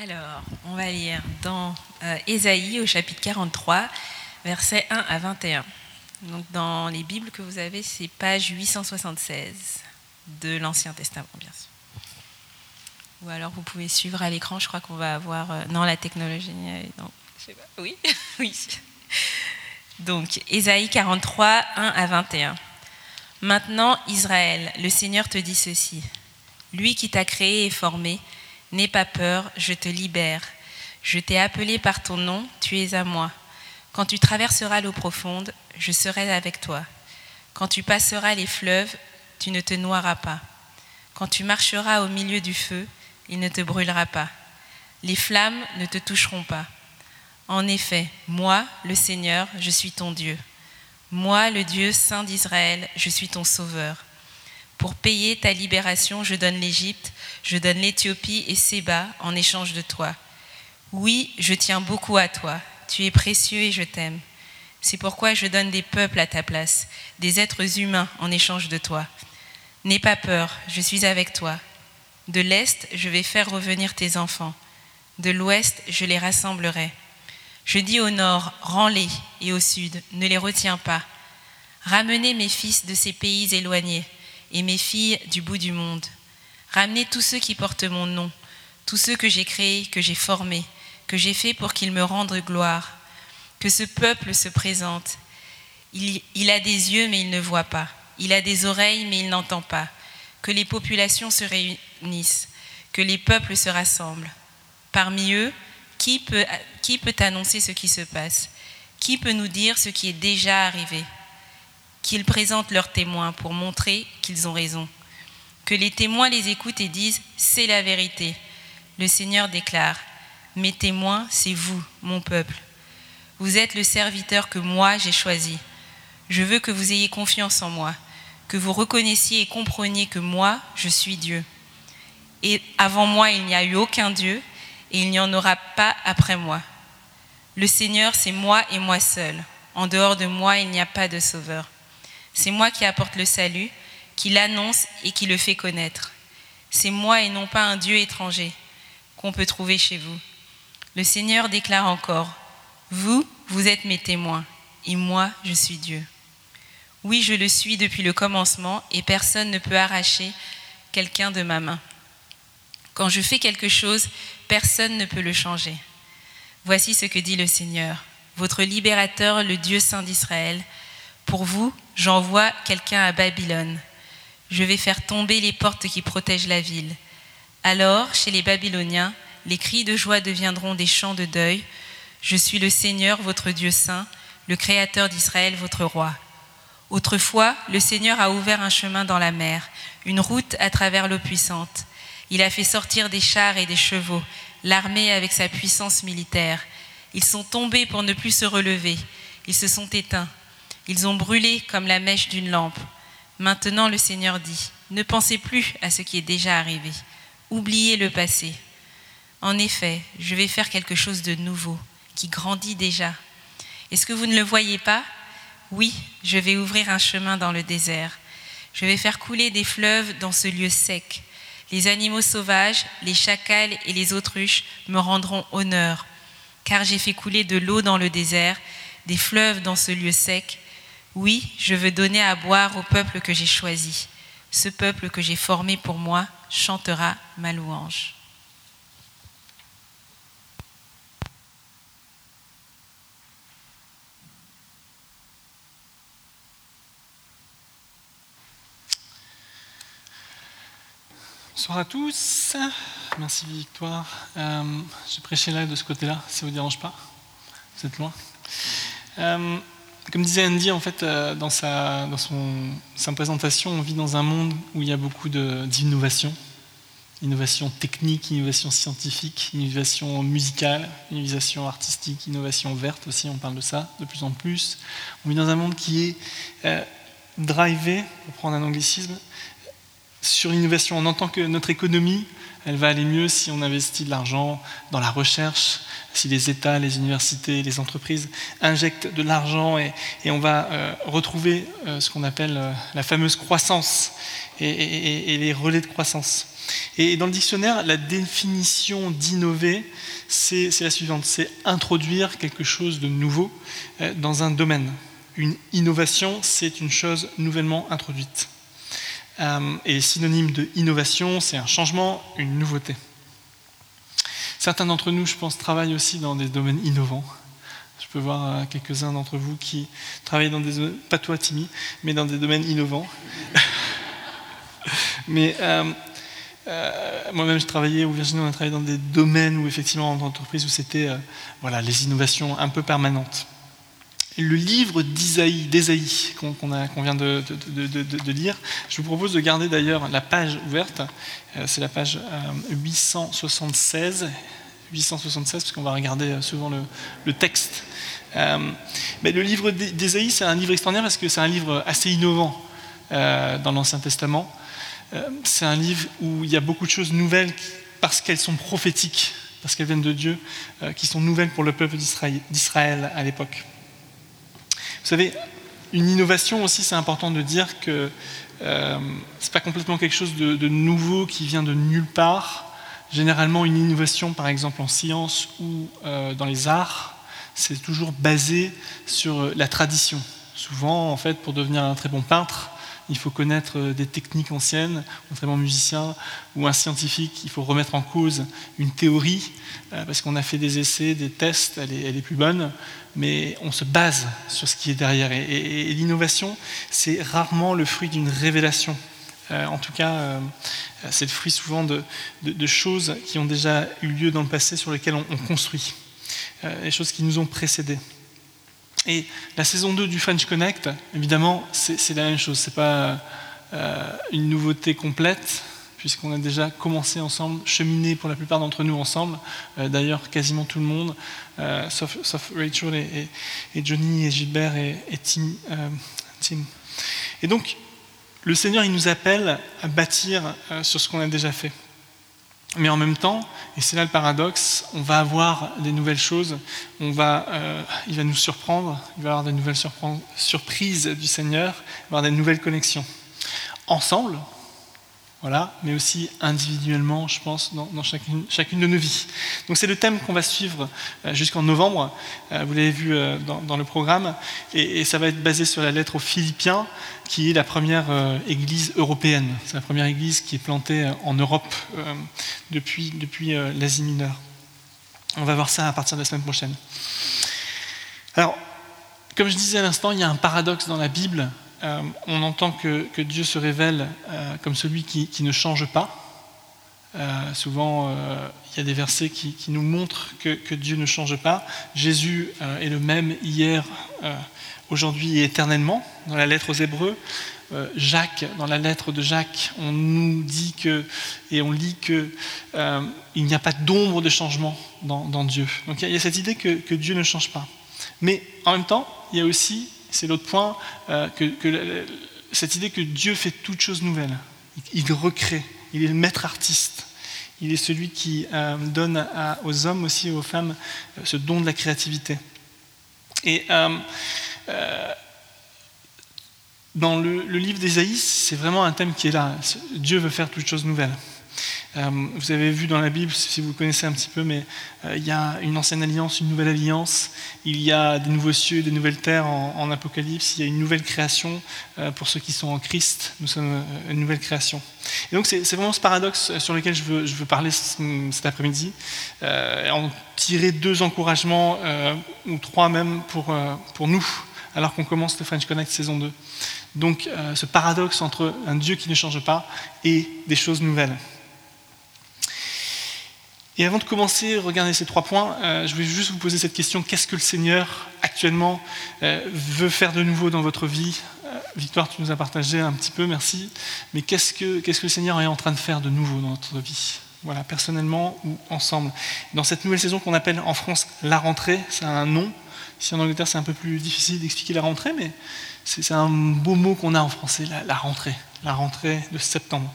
Alors, on va lire dans euh, Ésaïe au chapitre 43, versets 1 à 21. Donc, dans les Bibles que vous avez, c'est page 876 de l'Ancien Testament, bien sûr. Ou alors vous pouvez suivre à l'écran, je crois qu'on va avoir. euh, non, la technologie. euh. Oui, oui. Donc, Ésaïe 43, 1 à 21. Maintenant, Israël, le Seigneur te dit ceci. Lui qui t'a créé et formé, n'aie pas peur, je te libère. Je t'ai appelé par ton nom, tu es à moi. Quand tu traverseras l'eau profonde, je serai avec toi. Quand tu passeras les fleuves, tu ne te noieras pas. Quand tu marcheras au milieu du feu, il ne te brûlera pas. Les flammes ne te toucheront pas. En effet, moi, le Seigneur, je suis ton Dieu. Moi, le Dieu saint d'Israël, je suis ton sauveur. Pour payer ta libération, je donne l'Égypte, je donne l'Éthiopie et Séba en échange de toi. Oui, je tiens beaucoup à toi. Tu es précieux et je t'aime. C'est pourquoi je donne des peuples à ta place, des êtres humains en échange de toi. N'aie pas peur, je suis avec toi. De l'Est, je vais faire revenir tes enfants. De l'Ouest, je les rassemblerai. Je dis au Nord, rends-les, et au Sud, ne les retiens pas. Ramenez mes fils de ces pays éloignés, et mes filles du bout du monde. Ramenez tous ceux qui portent mon nom, tous ceux que j'ai créés, que j'ai formés, que j'ai faits pour qu'ils me rendent gloire. Que ce peuple se présente. Il, a des yeux, mais il ne voit pas. Il a des oreilles, mais il n'entend pas. Que les populations se réunissent, que les peuples se rassemblent. Parmi eux, qui peut annoncer ce qui se passe? Qui peut nous dire ce qui est déjà arrivé? Qu'ils présentent leurs témoins pour montrer qu'ils ont raison. Que les témoins les écoutent et disent C'est la vérité. Le Seigneur déclare Mes témoins, c'est vous, mon peuple. Vous êtes le serviteur que moi j'ai choisi. Je veux que vous ayez confiance en moi, que vous reconnaissiez et compreniez que moi, je suis Dieu. Et avant moi, il n'y a eu aucun Dieu, et il n'y en aura pas après moi. Le Seigneur, c'est moi et moi seul. En dehors de moi, il n'y a pas de sauveur. C'est moi qui apporte le salut, qui l'annonce et qui le fait connaître. C'est moi et non pas un Dieu étranger qu'on peut trouver chez vous. Le Seigneur déclare encore, Vous, vous êtes mes témoins, et moi, je suis Dieu. Oui, je le suis depuis le commencement, et personne ne peut arracher quelqu'un de ma main. Quand je fais quelque chose, personne ne peut le changer. Voici ce que dit le Seigneur, votre libérateur, le Dieu saint d'Israël. Pour vous, j'envoie quelqu'un à Babylone. Je vais faire tomber les portes qui protègent la ville. Alors, chez les Babyloniens, les cris de joie deviendront des chants de deuil. Je suis le Seigneur, votre Dieu saint, le Créateur d'Israël, votre roi. Autrefois, le Seigneur a ouvert un chemin dans la mer, une route à travers l'eau puissante. Il a fait sortir des chars et des chevaux, l'armée avec sa puissance militaire. Ils sont tombés pour ne plus se relever. Ils se sont éteints. Ils ont brûlé comme la mèche d'une lampe. Maintenant, le Seigneur dit, ne pensez plus à ce qui est déjà arrivé. Oubliez le passé. En effet, je vais faire quelque chose de nouveau, qui grandit déjà. Est-ce que vous ne le voyez pas? Oui, je vais ouvrir un chemin dans le désert. Je vais faire couler des fleuves dans ce lieu sec. Les animaux sauvages, les chacals et les autruches me rendront honneur, car j'ai fait couler de l'eau dans le désert, des fleuves dans ce lieu sec. Oui, je veux donner à boire au peuple que j'ai choisi. Ce peuple que j'ai formé pour moi chantera ma louange. Bonsoir à tous. Merci Victoire. Euh, J'ai là de ce côté-là, si ça ne vous dérange pas. Vous êtes loin. Euh, comme disait Andy, en fait, euh, dans, sa, dans son, présentation, on vit dans un monde où il y a beaucoup d'innovation. Innovation technique, innovation scientifique, innovation musicale, innovation artistique, innovation verte aussi, on parle de ça de plus en plus. On vit dans un monde qui est euh, drivé, pour prendre un anglicisme, sur l'innovation. On entend que notre économie elle va aller mieux si on investit de l'argent dans la recherche, si les États, les universités, les entreprises injectent de l'argent et, on va euh, retrouver euh, ce qu'on appelle euh, la fameuse croissance et, les relais de croissance. Et dans le dictionnaire, la définition d'innover, c'est la suivante, c'est introduire quelque chose de nouveau dans un domaine. Une innovation, c'est une chose nouvellement introduite. Et synonyme de innovation, c'est un changement, une nouveauté. Certains d'entre nous, je pense, travaillent aussi dans des domaines innovants. Je peux voir euh, quelques-uns d'entre vous qui travaillent dans des pas toi Timmy, mais dans des domaines innovants. mais euh, euh, moi-même, je travaillais, ou Virginie, on a travaillé dans des domaines où effectivement, en entreprise, où c'était voilà, les innovations un peu permanentes. Le livre d'Isaïe, d'Ésaïe, qu'on vient de, lire, je vous propose de garder d'ailleurs la page ouverte. C'est la page 876 876, parce qu'on va regarder euh, souvent le, texte. Euh, mais le livre d'Ésaïe, c'est un livre extraordinaire parce que c'est un livre assez innovant euh, dans l'Ancien Testament. c'est un livre où il y a beaucoup de choses nouvelles parce qu'elles sont prophétiques, parce qu'elles viennent de Dieu, qui sont nouvelles pour le peuple d'Israël à l'époque. Vous savez, une innovation aussi, c'est important de dire que euh, c'est pas complètement quelque chose de nouveau qui vient de nulle part. Généralement, une innovation, par exemple en science ou euh, dans les arts, c'est toujours basé sur euh, la tradition. Souvent, en fait, pour devenir un très bon peintre, il faut connaître euh, des techniques anciennes, un très bon musicien ou un scientifique, il faut remettre en cause une théorie, parce qu'on a fait des essais, des tests, elle est, plus bonne, mais on se base sur ce qui est derrière. et l'innovation, c'est rarement le fruit d'une révélation. Euh, en tout cas, euh, c'est le fruit souvent de, choses qui ont déjà eu lieu dans le passé sur lesquelles on, construit, euh, les choses qui nous ont précédés. Et la saison 2 du French Connect, évidemment, c'est la même chose. Ce n'est pas une nouveauté complète, puisqu'on a déjà commencé ensemble, cheminé pour la plupart d'entre nous ensemble, d'ailleurs quasiment tout le monde, sauf, Rachel et, Johnny et Gilbert et, Tim, Et donc, le Seigneur, il nous appelle à bâtir euh, sur ce qu'on a déjà fait. Mais en même temps, et c'est là le paradoxe, on va avoir des nouvelles choses, on va, euh, il va nous surprendre, il va y avoir des nouvelles surprises du Seigneur, il va y avoir des nouvelles connexions. Ensemble, voilà, mais aussi individuellement, je pense, dans, chacune, de nos vies. Donc c'est le thème qu'on va suivre euh, jusqu'en novembre, euh, vous l'avez vu euh, dans, le programme, et, ça va être basé sur la lettre aux Philippiens, qui est la première église européenne. C'est la première église qui est plantée en Europe depuis l'Asie mineure. On va voir ça à partir de la semaine prochaine. Alors, comme je disais à l'instant, il y a un paradoxe dans la Bible euh, on entend que, Dieu se révèle euh, comme celui qui, ne change pas. Euh, souvent, il y a des versets qui, nous montrent que, Dieu ne change pas. Jésus est le même hier, aujourd'hui et éternellement. Dans la lettre aux Hébreux, Jacques, dans la lettre de Jacques, on nous dit que, et on lit qu'il n'y a pas d'ombre de changement dans, Dieu. Donc il y a cette idée que Dieu ne change pas. Mais en même temps, il y a aussi c'est l'autre point, euh, cette idée que Dieu fait toutes choses nouvelles. Il recrée, il est le maître artiste. Il est celui qui euh, donne aux hommes aussi et aux femmes euh, ce don de la créativité. Et dans le livre d'Ésaïe, c'est vraiment un thème qui est là. Dieu veut faire toutes choses nouvelles. Euh, vous avez vu dans la Bible, si vous connaissez un petit peu, mais euh, il y a une ancienne alliance, une nouvelle alliance, il y a des nouveaux cieux, des nouvelles terres en, Apocalypse, il y a une nouvelle création euh, pour ceux qui sont en Christ, nous sommes une nouvelle création. Et donc c'est vraiment ce paradoxe sur lequel je veux, parler cet après-midi, en tirer deux encouragements, ou trois même, pour, pour nous, alors qu'on commence le French Connect saison 2. Donc ce paradoxe entre un Dieu qui ne change pas et des choses nouvelles. Et avant de commencer, regarder ces trois points, euh, je vais juste vous poser cette question qu'est-ce que le Seigneur actuellement euh, veut faire de nouveau dans votre vie? Euh, Victoire, tu nous as partagé un petit peu, merci. Mais qu'est-ce que, le Seigneur est en train de faire de nouveau dans notre vie? Voilà, personnellement ou ensemble. Dans cette nouvelle saison qu'on appelle en France la rentrée, c'est un nom. Ici en Angleterre, c'est un peu plus difficile d'expliquer la rentrée, mais c'est, un beau mot qu'on a en français, la, rentrée, la rentrée de septembre.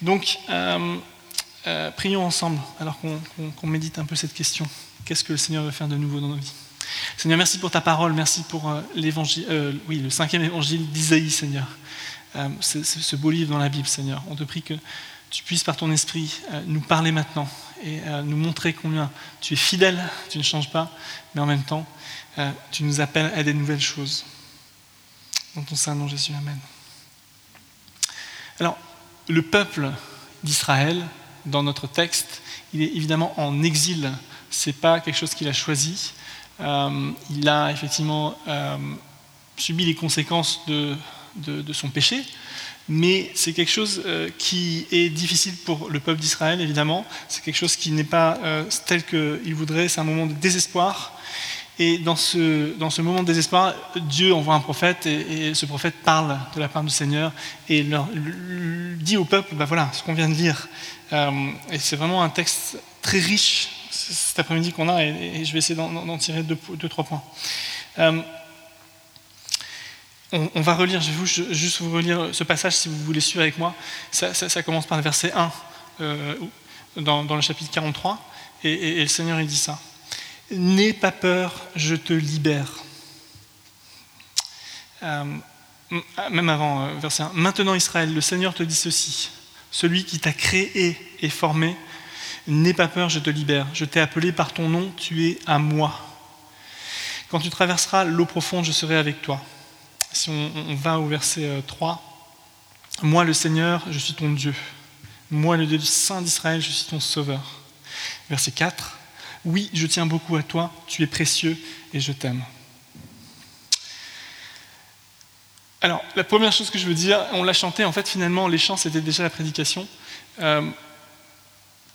Donc, euh, prions ensemble alors qu'on médite un peu cette question. Qu'est-ce que le Seigneur veut faire de nouveau dans nos vies? Seigneur, merci pour ta parole, merci pour euh, euh, oui, le cinquième évangile d'Isaïe, Seigneur. ce beau livre dans la Bible, Seigneur. On te prie que tu puisses par ton esprit nous parler maintenant et nous montrer combien tu es fidèle, tu ne changes pas, mais en même temps, tu nous appelles à des nouvelles choses. Dans ton saint nom, Jésus, Amen. Alors, le peuple d'Israël, dans notre texte, il est évidemment en exil. Ce n'est pas quelque chose qu'il a choisi. Euh, il a effectivement euh, subi les conséquences de, de, son péché, mais c'est quelque chose euh, qui est difficile pour le peuple d'Israël, évidemment. C'est quelque chose qui n'est pas tel qu'il voudrait. C'est un moment de désespoir. Et dans ce, dans ce moment de désespoir, Dieu envoie un prophète et, ce prophète parle de la part du Seigneur et leur, dit au peuple, bah voilà, ce qu'on vient de lire. Euh, et c'est vraiment un texte très riche cet après-midi qu'on a et, je vais essayer d'en tirer deux, trois points. Euh, on, va relire, je vais juste vous relire ce passage si vous voulez suivre avec moi. Ça, commence par le verset 1 euh, dans, dans, le chapitre 43 et, et le Seigneur il dit ça. N'aie pas peur, je te libère. Euh, même avant, euh, verset 1. Maintenant Israël, le Seigneur te dit ceci. Celui qui t'a créé et formé, n'aie pas peur, je te libère. Je t'ai appelé par ton nom, tu es à moi. Quand tu traverseras l'eau profonde, je serai avec toi. Si on, on va au verset 3, euh, moi le Seigneur, je suis ton Dieu. Moi le Dieu Saint d'Israël, je suis ton Sauveur. Verset 4, oui, je tiens beaucoup à toi, tu es précieux et je t'aime. Alors, la première chose que je veux dire, on l'a chanté, en fait, finalement, les chants, c'était déjà la prédication. Euh,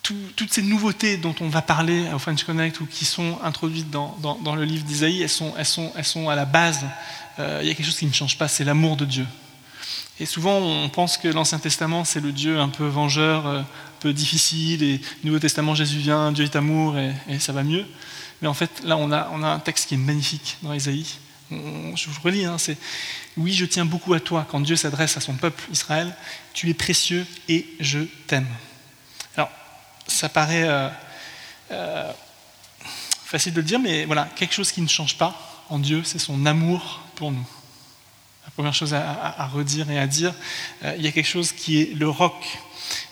toutes ces nouveautés dont on va parler au French Connect ou qui sont introduites dans, le livre d'Isaïe, elles sont, à la base. Euh, il y a quelque chose qui ne change pas, c'est l'amour de Dieu. Et souvent, on pense que l'Ancien Testament, c'est le Dieu un peu vengeur, euh, un peu difficile, et Nouveau Testament, Jésus vient, Dieu est amour, et, ça va mieux. Mais en fait, là, on a, on un texte qui est magnifique dans Isaïe. je vous relis, hein, c'est Oui, je tiens beaucoup à toi. Quand Dieu s'adresse à son peuple Israël, tu es précieux et je t'aime. Alors, ça paraît euh, euh, facile de le dire, mais voilà, quelque chose qui ne change pas en Dieu, c'est son amour pour nous première chose à, redire et à dire, euh, il y a quelque chose qui est le rock.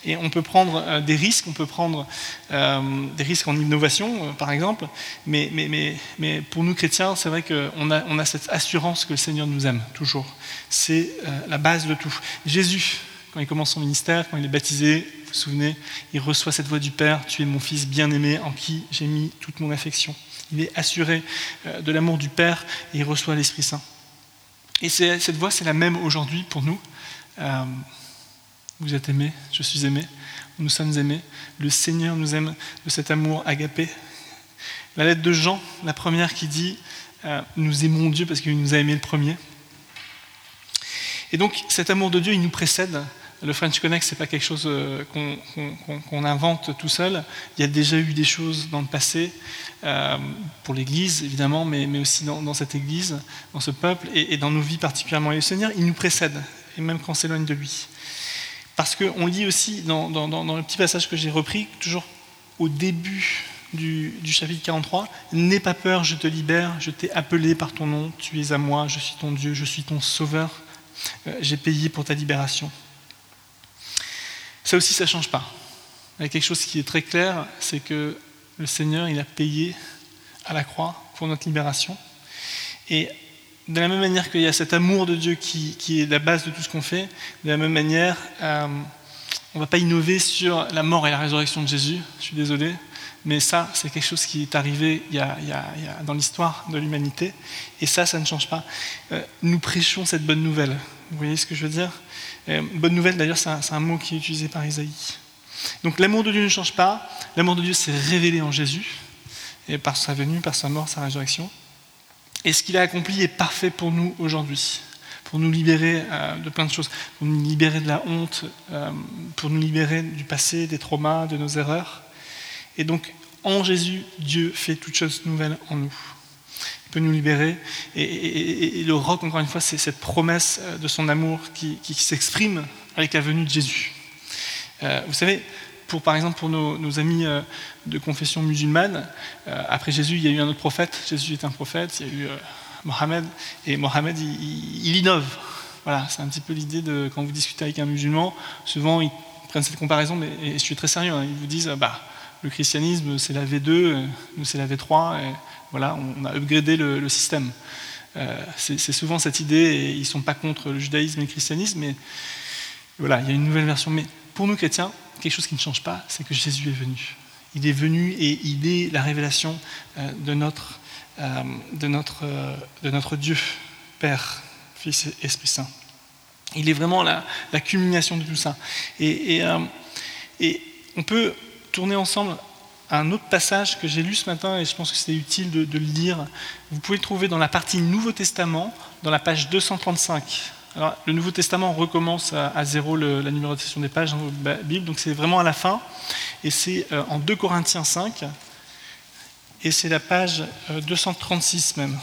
Et on peut prendre euh, des risques, on peut prendre euh, des risques en innovation, par exemple, mais, mais, mais, mais, pour nous chrétiens, c'est vrai qu'on a, on a cette assurance que le Seigneur nous aime, toujours. C'est la base de tout. Jésus, quand il commence son ministère, quand il est baptisé, vous vous souvenez, il reçoit cette voix du Père, Tu es mon Fils bien-aimé en qui j'ai mis toute mon affection. Il est assuré de l'amour du Père et il reçoit l'Esprit Saint. Et cette voix, c'est la même aujourd'hui pour nous. Euh, vous êtes aimés, je suis aimé, nous sommes aimés. Le Seigneur nous aime de cet amour agapé. La lettre de Jean, la première qui dit euh, Nous aimons Dieu parce qu'il nous a aimés le premier. Et donc cet amour de Dieu, il nous précède le French Connect, ce n'est pas quelque chose euh, qu'on invente tout seul. Il y a déjà eu des choses dans le passé, euh, pour l'Église évidemment, mais, aussi dans, cette Église, dans ce peuple, et, dans nos vies particulièrement. Et le Seigneur, il nous précède, et même quand on s'éloigne de lui. Parce qu'on lit aussi dans, le petit passage que j'ai repris, toujours au début du, chapitre 43, N'aie pas peur, je te libère, je t'ai appelé par ton nom, tu es à moi, je suis ton Dieu, je suis ton sauveur, euh, j'ai payé pour ta libération. Ça aussi, ça ne change pas. Il y a quelque chose qui est très clair, c'est que le Seigneur, il a payé à la croix pour notre libération. Et de la même manière qu'il y a cet amour de Dieu qui, est la base de tout ce qu'on fait, de la même manière, euh, on ne va pas innover sur la mort et la résurrection de Jésus, je suis désolé, mais ça, c'est quelque chose qui est arrivé dans l'histoire de l'humanité, et ça, ça ne change pas. Euh, nous prêchons cette bonne nouvelle. Vous voyez ce que je veux dire? Euh, Bonne nouvelle, d'ailleurs, c'est un, mot qui est utilisé par Isaïe. Donc l'amour de Dieu ne change pas. L'amour de Dieu s'est révélé en Jésus, par sa venue, par sa mort, sa résurrection. Et ce qu'il a accompli est parfait pour nous aujourd'hui, pour nous libérer euh, de plein de choses, pour nous libérer de la honte, euh, pour nous libérer du passé, des traumas, de nos erreurs. Et donc, en Jésus, Dieu fait toutes choses nouvelles en nous peut nous libérer. Et, le roc, encore une fois, c'est cette promesse euh, de son amour qui, s'exprime avec la venue de Jésus. Euh, vous savez, pour, par exemple, pour nos, amis euh, de confession musulmane, après Jésus, il y a eu un autre prophète. Jésus est un prophète, il y a eu Mohammed, et Mohammed, il, innove. Voilà, c'est un petit peu l'idée de quand vous discutez avec un musulman, souvent ils prennent cette comparaison, mais, et je suis très sérieux, hein, ils vous disent, bah, le christianisme c'est la V2, nous c'est la V3, et voilà, on a upgradé le, système. c'est souvent cette idée, et ils ne sont pas contre le judaïsme et le christianisme, mais voilà, il y a une nouvelle version. Mais pour nous chrétiens, quelque chose qui ne change pas, c'est que Jésus est venu. Il est venu et il est la révélation euh, de notre, euh, de notre, euh, de notre Dieu, Père, Fils et Esprit Saint. Il est vraiment la, la culmination de tout ça. Et, et, on peut tourner ensemble un autre passage que j'ai lu ce matin et je pense que c'est utile de, le lire. Vous pouvez le trouver dans la partie Nouveau Testament, dans la page 235 le Nouveau Testament recommence à, zéro la numérotation des pages dans la Bible, donc c'est vraiment à la fin, et c'est euh, en 2 Corinthiens 5, et c'est la page 236 euh, même.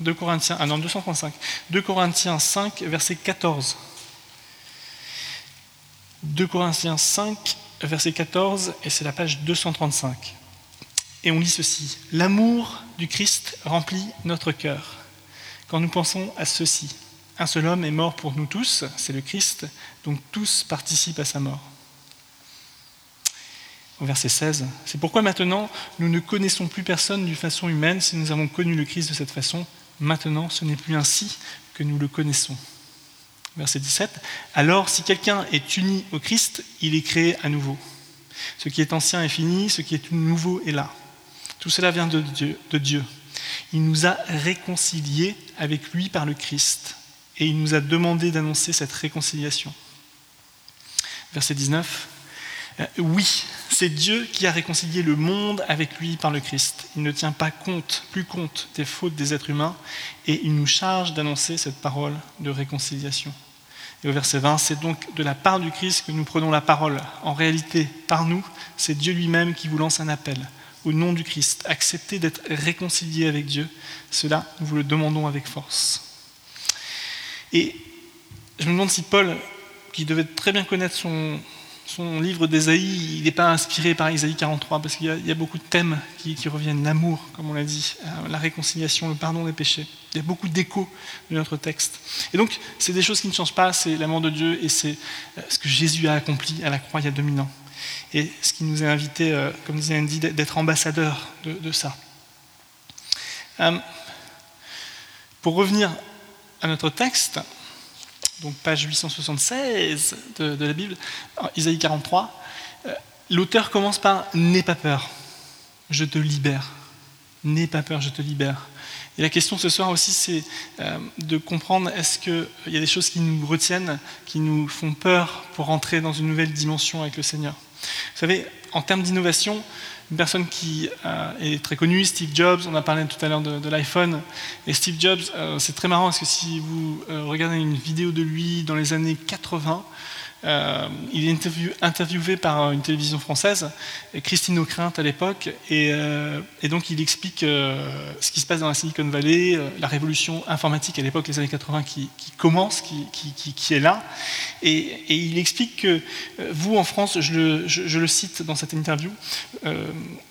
2 Corinthiens, ah non, 235. 2 Corinthiens 5, verset 14. 2 Corinthiens 5, verset 14, et c'est la page 235. Et on lit ceci. L'amour du Christ remplit notre cœur quand nous pensons à ceci. Un seul homme est mort pour nous tous, c'est le Christ, donc tous participent à sa mort. Au verset 16, c'est pourquoi maintenant nous ne connaissons plus personne d'une façon humaine si nous avons connu le Christ de cette façon. Maintenant, ce n'est plus ainsi que nous le connaissons. Verset 17, alors si quelqu'un est uni au Christ, il est créé à nouveau. Ce qui est ancien est fini, ce qui est nouveau est là. Tout cela vient de Dieu. De Dieu. Il nous a réconciliés avec lui par le Christ et il nous a demandé d'annoncer cette réconciliation. Verset 19. Euh, oui, c'est Dieu qui a réconcilié le monde avec lui par le Christ. Il ne tient pas compte, plus compte des fautes des êtres humains et il nous charge d'annoncer cette parole de réconciliation. Et au verset 20, c'est donc de la part du Christ que nous prenons la parole. En réalité, par nous, c'est Dieu lui-même qui vous lance un appel. Au nom du Christ, acceptez d'être réconcilié avec Dieu. Cela, nous vous le demandons avec force. Et je me demande si Paul, qui devait très bien connaître son, livre d'Ésaïe, il n'est pas inspiré par Ésaïe 43, parce qu'il y, a beaucoup de thèmes qui, reviennent, l'amour, comme on l'a dit, euh, la réconciliation, le pardon des péchés. Il y a beaucoup d'échos de notre texte. Et donc, c'est des choses qui ne changent pas, c'est l'amour de Dieu, et c'est euh, ce que Jésus a accompli à la croix il y a 2000 ans. Et ce qui nous a invités, euh, comme disait Andy, d'être ambassadeurs de, ça. pour revenir à notre texte, donc page 876 de, la Bible, Isaïe 43, euh, l'auteur commence par N'aie pas peur, je te libère. N'aie pas peur, je te libère. Et la question ce soir aussi, c'est euh, de comprendre est-ce qu'il y a des choses qui nous retiennent, qui nous font peur pour entrer dans une nouvelle dimension avec le Seigneur? Vous savez, en termes d'innovation, une personne qui euh, est très connue, Steve Jobs, on a parlé tout à l'heure de, l'iPhone, et Steve Jobs, euh, c'est très marrant parce que si vous euh, regardez une vidéo de lui dans les années 80, euh, il est interviewé par une télévision française, Christine Ockrent à l'époque, et, euh, donc il explique euh, ce qui se passe dans la Silicon Valley, la révolution informatique à l'époque, les années 80, qui, commence, qui, est là, et, il explique que vous en France, je le, je le, cite dans cette interview,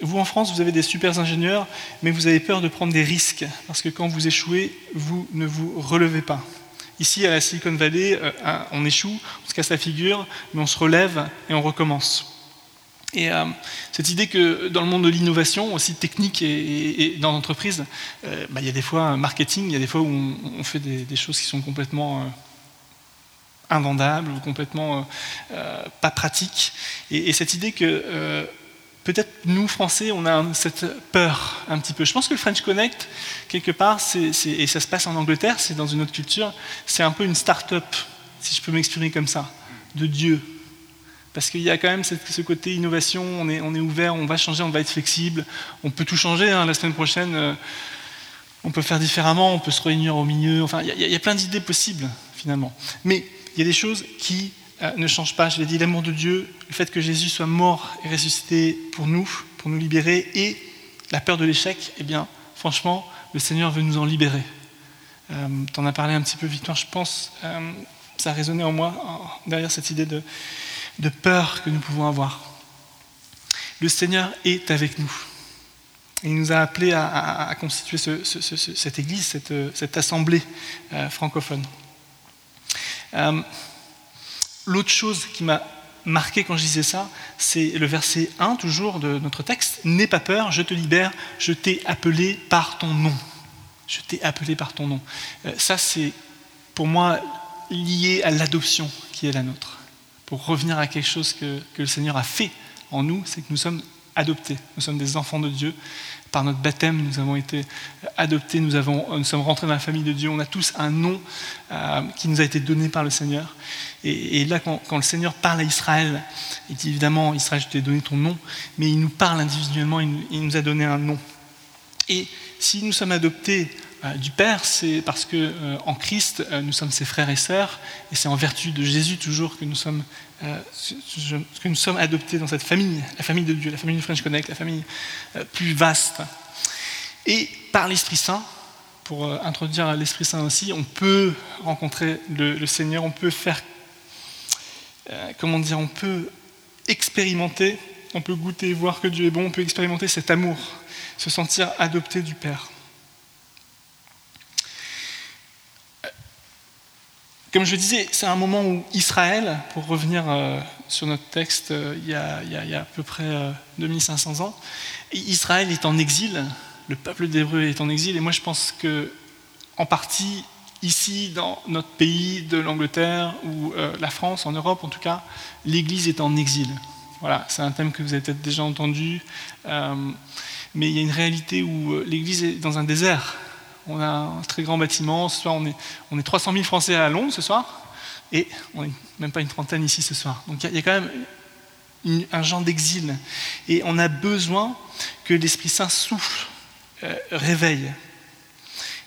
vous en France, vous avez des super ingénieurs, mais vous avez peur de prendre des risques, parce que quand vous échouez, vous ne vous relevez pas. Ici, à la Silicon Valley, euh, on échoue, on se casse la figure, mais on se relève et on recommence. Et euh, cette idée que dans le monde de l'innovation, aussi technique et, dans l'entreprise, euh, bah, il y a des fois marketing, il y a des fois où on, fait des, choses qui sont complètement invendables ou complètement pas pratiques. Et, cette idée que peut-être nous, Français, on a cette peur un petit peu. Je pense que le French Connect, quelque part, et ça se passe en Angleterre, c'est dans une autre culture, c'est un peu une start-up, si je peux m'exprimer comme ça, de Dieu. Parce qu'il y a quand même ce côté innovation, on est, ouvert, on va changer, on va être flexible, on peut tout changer. Hein. la semaine prochaine, euh, on peut faire différemment, on peut se réunir au milieu. Enfin, il y, a plein d'idées possibles, finalement. Mais il y a des choses qui ne change pas. Je l'ai dit, l'amour de Dieu, le fait que Jésus soit mort et ressuscité pour nous, pour nous libérer, et la peur de l'échec, eh bien, franchement, le Seigneur veut nous en libérer. Euh, tu en as parlé un petit peu, Victoire, je pense, euh, ça a résonné en moi, derrière cette idée de, peur que nous pouvons avoir. Le Seigneur est avec nous. Il nous a appelés à, constituer cette église, cette, assemblée euh, francophone. L'autre chose qui m'a marqué quand je disais ça, c'est le verset 1 toujours de notre texte. N'aie pas peur, je te libère, je t'ai appelé par ton nom. Je t'ai appelé par ton nom. Euh, ça, c'est pour moi lié à l'adoption qui est la nôtre. Pour revenir à quelque chose que, que le Seigneur a fait en nous, c'est que nous sommes adoptés. Nous sommes des enfants de Dieu. Par notre baptême, nous avons été adoptés, nous, sommes rentrés dans la famille de Dieu. On a tous un nom euh, qui nous a été donné par le Seigneur. Et, là, quand, le Seigneur parle à Israël, il dit évidemment, Israël, je t'ai donné ton nom, mais il nous parle individuellement, il, nous a donné un nom. Et si nous sommes adoptés du Père, c'est parce que euh, en Christ, nous sommes ses frères et sœurs, et c'est en vertu de Jésus toujours que nous sommes euh, adoptés dans cette famille, la famille de Dieu, la famille du French Connect, la famille euh, plus vaste. Et par l'Esprit Saint, pour euh, introduire l'Esprit Saint aussi, on peut rencontrer le, Seigneur, on peut faire, comment dire, on peut expérimenter, on peut goûter, voir que Dieu est bon, on peut expérimenter cet amour, se sentir adopté du Père. Comme je disais, c'est un moment où Israël, pour revenir euh, sur notre texte, euh, il, y a, à peu près 2500 euh, ans, Israël est en exil, le peuple d'Hébreu est en exil, et moi je pense que, en partie, ici, dans notre pays de l'Angleterre ou la France, en Europe en tout cas, l'Église est en exil. Voilà, c'est un thème que vous avez peut-être déjà entendu, mais il y a une réalité où l'Église est dans un désert on a un très grand bâtiment. Ce soir, on est, on est 300 000 Français à Londres ce soir. Et on n'est même pas une trentaine ici ce soir. Donc il y, a quand même un genre d'exil. Et on a besoin que l'Esprit Saint souffle, euh, réveille.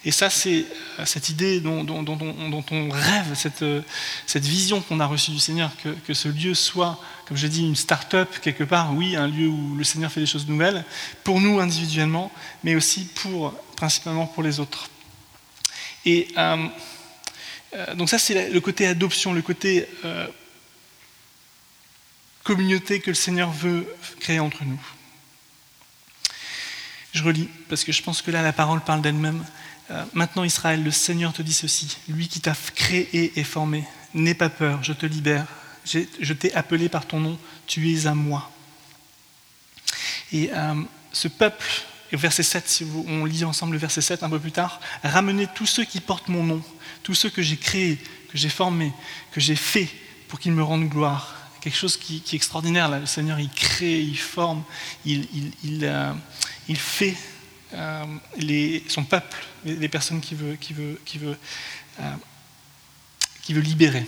Et ça, c'est euh, cette idée dont, on rêve, cette, euh, cette vision qu'on a reçue du Seigneur, que, que, ce lieu soit, comme je dis, une start-up quelque part, oui, un lieu où le Seigneur fait des choses nouvelles, pour nous individuellement, mais aussi pour principalement pour les autres. Et euh, euh, donc ça, c'est le côté adoption, le côté euh, communauté que le Seigneur veut créer entre nous. Je relis, parce que je pense que là, la parole parle d'elle-même. Maintenant, Israël, le Seigneur te dit ceci, lui qui t'a créé et formé, n'aie pas peur, je te libère, je t'ai appelé par ton nom, tu es à moi. Et ce peuple et verset 7, si on lit ensemble le verset 7 un peu plus tard, ramenez tous ceux qui portent mon nom, tous ceux que j'ai créés, que j'ai formés, que j'ai faits pour qu'ils me rendent gloire. Quelque chose qui, est extraordinaire, là. le Seigneur, il crée, il forme, il, euh, fait euh, son peuple, les, personnes qu'il qui euh, veut libérer.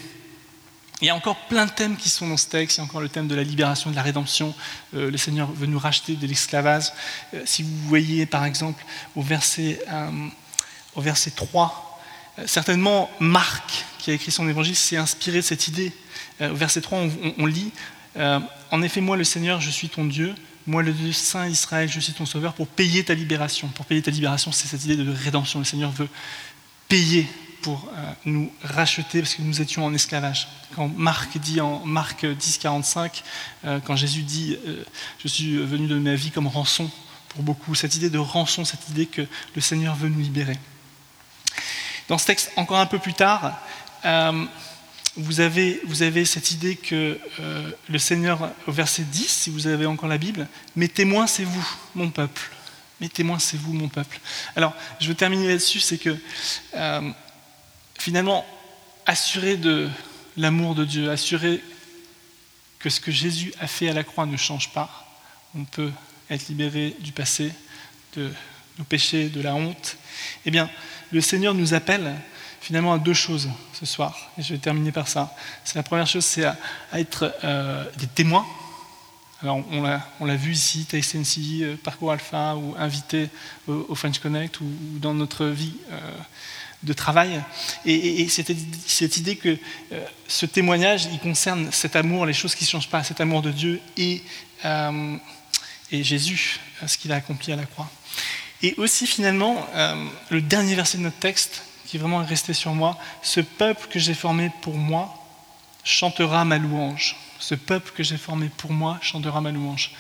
Il y a encore plein de thèmes qui sont dans ce texte. Il y a encore le thème de la libération, de la rédemption. Euh, le Seigneur veut nous racheter de l'esclavage. Euh, si vous voyez, par exemple, au verset, euh, au verset 3, certainement Marc, qui a écrit son évangile, s'est inspiré de cette idée. au verset 3, on, on lit En effet, moi, le Seigneur, je suis ton Dieu. Moi, le Dieu Saint Israël, je suis ton sauveur pour payer ta libération. Pour payer ta libération, c'est cette idée de rédemption. Le Seigneur veut payer pour euh, nous racheter parce que nous étions en esclavage. Quand Marc dit en Marc 10, 45, euh, quand Jésus dit euh, Je suis venu de ma vie comme rançon pour beaucoup, cette idée de rançon, cette idée que le Seigneur veut nous libérer. Dans ce texte, encore un peu plus tard, vous avez, vous avez cette idée que le Seigneur, au verset 10, si vous avez encore la Bible, Mes témoins, c'est vous, mon peuple. Mes témoins, c'est vous, mon peuple. Alors, je veux terminer là-dessus, c'est que finalement, assuré de l'amour de Dieu, assuré que ce que Jésus a fait à la croix ne change pas, on peut être libéré du passé, de nos péchés, de la honte, eh bien, le Seigneur nous appelle finalement à deux choses ce soir, et je vais terminer par ça. C'est la première chose, c'est à, être euh, des témoins. Alors, on l'a vu ici, TSNC, euh, Parcours Alpha, ou invité au, French Connect, ou, dans notre vie euh, de travail. Et, et, cette, idée que euh, ce témoignage, il concerne cet amour, les choses qui ne changent pas, cet amour de Dieu et, euh, et Jésus, ce qu'il a accompli à la croix. Et aussi finalement, euh, le dernier verset de notre texte, qui est vraiment resté sur moi, ce peuple que j'ai formé pour moi chantera ma louange. Ce peuple que j'ai formé pour moi chantera ma louange.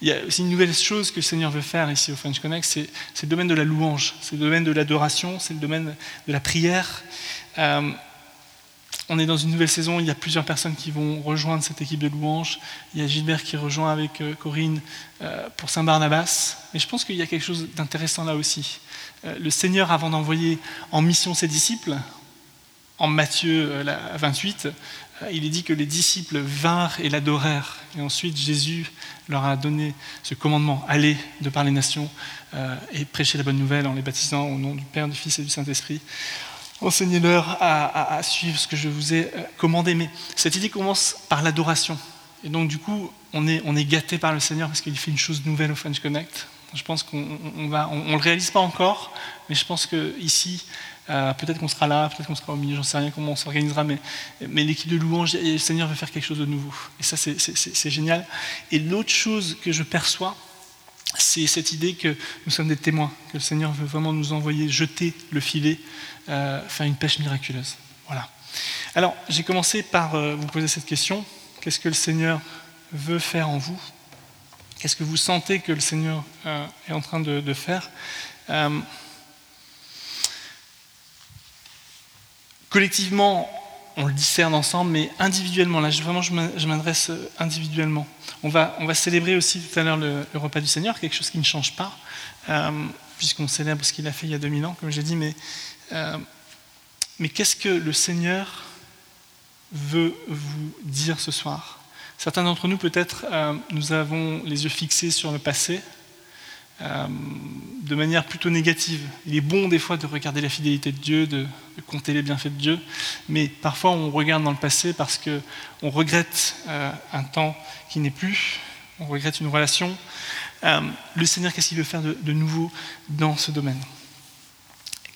Il y a aussi une nouvelle chose que le Seigneur veut faire ici au French Connect, c'est le domaine de la louange, c'est le domaine de l'adoration, c'est le domaine de la prière. Euh, on est dans une nouvelle saison, il y a plusieurs personnes qui vont rejoindre cette équipe de louange. Il y a Gilbert qui rejoint avec euh, Corinne euh, pour Saint-Barnabas. Mais je pense qu'il y a quelque chose d'intéressant là aussi. Le Seigneur, avant d'envoyer en mission ses disciples, en Matthieu 28, il est dit que les disciples vinrent et l'adorèrent. Et ensuite, Jésus leur a donné ce commandement, allez de par les nations et prêcher la bonne nouvelle en les baptisant au nom du Père, du Fils et du Saint-Esprit. Enseignez-leur à, suivre ce que je vous ai euh, commandé. Mais cette idée commence par l'adoration. Et donc, du coup, on est, on est gâté par le Seigneur parce qu'il fait une chose nouvelle au French Connect. Je pense qu'on ne on, le réalise pas encore, mais je pense qu'ici, euh, peut-être qu'on sera là, peut-être qu'on sera au milieu, j'en sais rien comment on s'organisera, mais, mais l'équipe de louange, le Seigneur veut faire quelque chose de nouveau. Et ça, c'est génial. Et l'autre chose que je perçois, c'est cette idée que nous sommes des témoins, que le Seigneur veut vraiment nous envoyer jeter le filet, euh, faire une pêche miraculeuse. Voilà. Alors, j'ai commencé par euh, vous poser cette question qu'est-ce que le Seigneur veut faire en vous? Qu'est-ce que vous sentez que le Seigneur est en train de faire? Collectivement, on le discerne ensemble, mais individuellement, là vraiment je m'adresse individuellement. On va, on va célébrer aussi tout à l'heure le, repas du Seigneur, quelque chose qui ne change pas, euh, puisqu'on célèbre ce qu'il a fait il y a 2000 ans, comme j'ai dit, mais, euh, mais qu'est-ce que le Seigneur veut vous dire ce soir? Certains d'entre nous, peut-être, euh, nous avons les yeux fixés sur le passé, euh, de manière plutôt négative. Il est bon des fois de regarder la fidélité de Dieu, de, compter les bienfaits de Dieu, mais parfois on regarde dans le passé parce qu'on regrette euh, un temps qui n'est plus, on regrette une relation. Euh, le Seigneur, qu'est-ce qu'il veut faire de, nouveau dans ce domaine?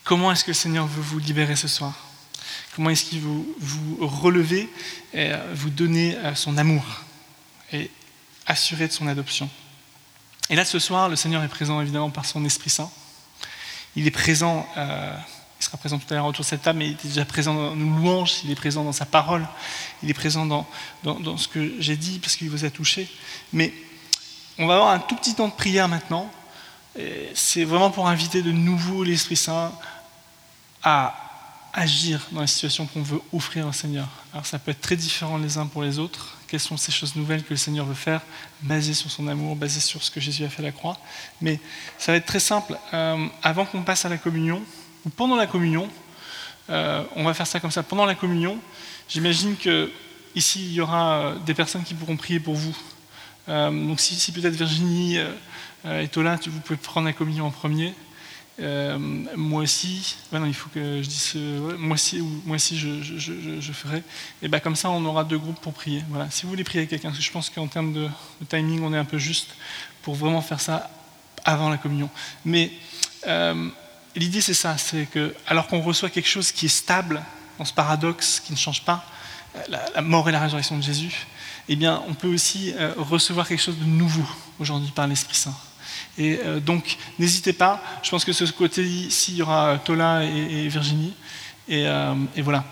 Comment est-ce que le Seigneur veut vous libérer ce soir? Comment est-ce qu'il veut vous relever et vous donner son amour et assurer de son adoption? Et là, ce soir, le Seigneur est présent évidemment par son Esprit Saint. Il est présent, euh, il sera présent tout à l'heure autour de cette table, mais il est déjà présent dans nos louanges, il est présent dans sa parole, il est présent dans, dans, ce que j'ai dit parce qu'il vous a touché. Mais on va avoir un tout petit temps de prière maintenant. C'est vraiment pour inviter de nouveau l'Esprit Saint à agir dans la situation qu'on veut offrir au Seigneur. Alors ça peut être très différent les uns pour les autres. Quelles sont ces choses nouvelles que le Seigneur veut faire, basées sur son amour, basées sur ce que Jésus a fait à la croix. Mais ça va être très simple. Euh, avant qu'on passe à la communion, ou pendant la communion, euh, on va faire ça comme ça. Pendant la communion, j'imagine que ici il y aura euh, des personnes qui pourront prier pour vous. donc si, peut-être Virginie est là, vous pouvez prendre la communion en premier. Euh, moi aussi, non, il faut que je dise, moi aussi, moi aussi je, ferai. Et ben comme ça, on aura deux groupes pour prier. Voilà. Si vous voulez prier avec quelqu'un, parce que je pense qu'en termes de, timing, on est un peu juste pour vraiment faire ça avant la communion. Mais euh, l'idée, c'est ça, c'est que alors qu'on reçoit quelque chose qui est stable, dans ce paradoxe qui ne change pas, la, mort et la résurrection de Jésus, eh bien, on peut aussi euh, recevoir quelque chose de nouveau aujourd'hui par l'Esprit Saint. Et euh, donc, n'hésitez pas. Je pense que ce côté-ci, il y aura Tola et, Virginie. Et, euh, et voilà.